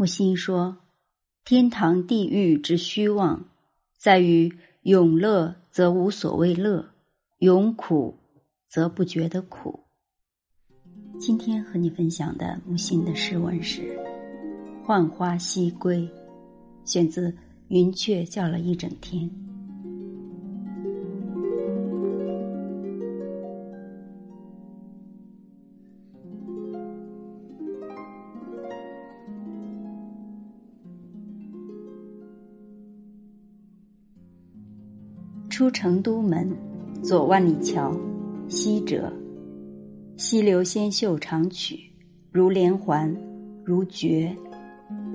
木心说：“天堂、地狱之虚妄，在于永乐则无所谓乐，永苦则不觉得苦。”今天和你分享的木心的诗文是《浣花溪归》，选自《云雀叫了一整天》。出成都门，左万里桥，西折。溪流纤秀长曲，如连环，如绝，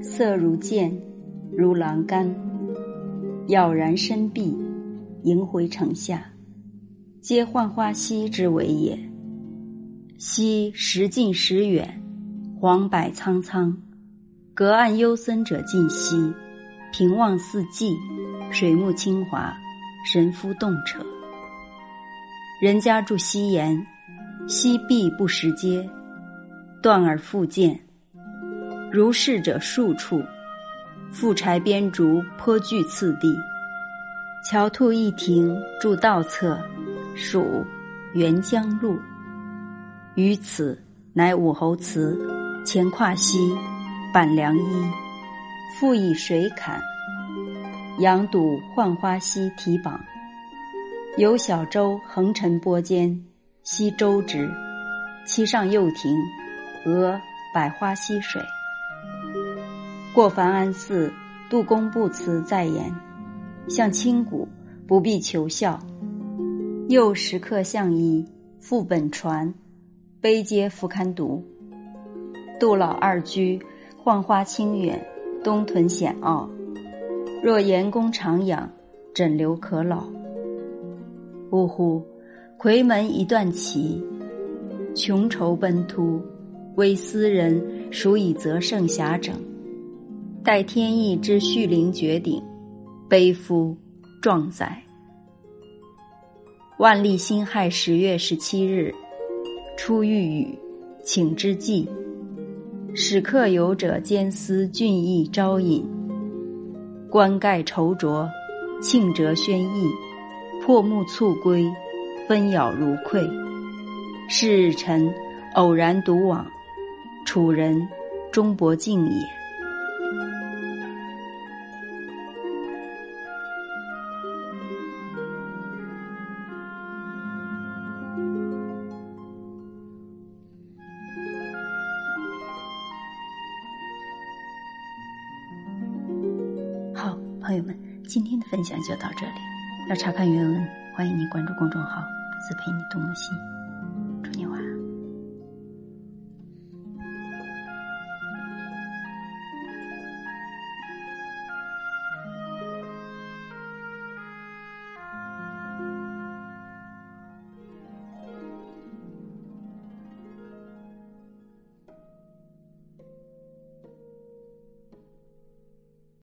色如剑，如栏杆，杳然深碧，萦回城下，皆浣花溪之为也。溪时近时远，黄柏苍苍，隔岸幽森者尽兮，平望四季，水木清华。神夫动彻，人家住西岩，西壁不识阶，断而复见。如是者数处，复柴边竹，颇具次第。樵兔一停，住道侧，属沅江路。于此，乃武侯祠，前跨溪，板梁一，复以水坎。杨堵浣花溪题榜，有小舟横陈波间，溪舟之，其上又停，俄百花溪水。过樊安寺，杜公不辞再言：向清谷，不必求效。又时刻相依，副本传，碑皆复堪读。杜老二居，浣花清远，东屯险坳。若严公长养，枕流可老。呜呼！夔门一段奇，穷愁奔突，为斯人孰以择胜遐整？待天意之续灵绝顶，悲夫壮哉！万历辛亥十月十七日，初遇雨，请之际，使客游者兼思俊逸招引。冠盖绸着，庆折轩逸，破木簇归，纷扰如溃。是日晨偶然独往，楚人终伯敬也。朋友们，今天的分享就到这里。要查看原文，欢迎您关注公众号“自陪你读心”。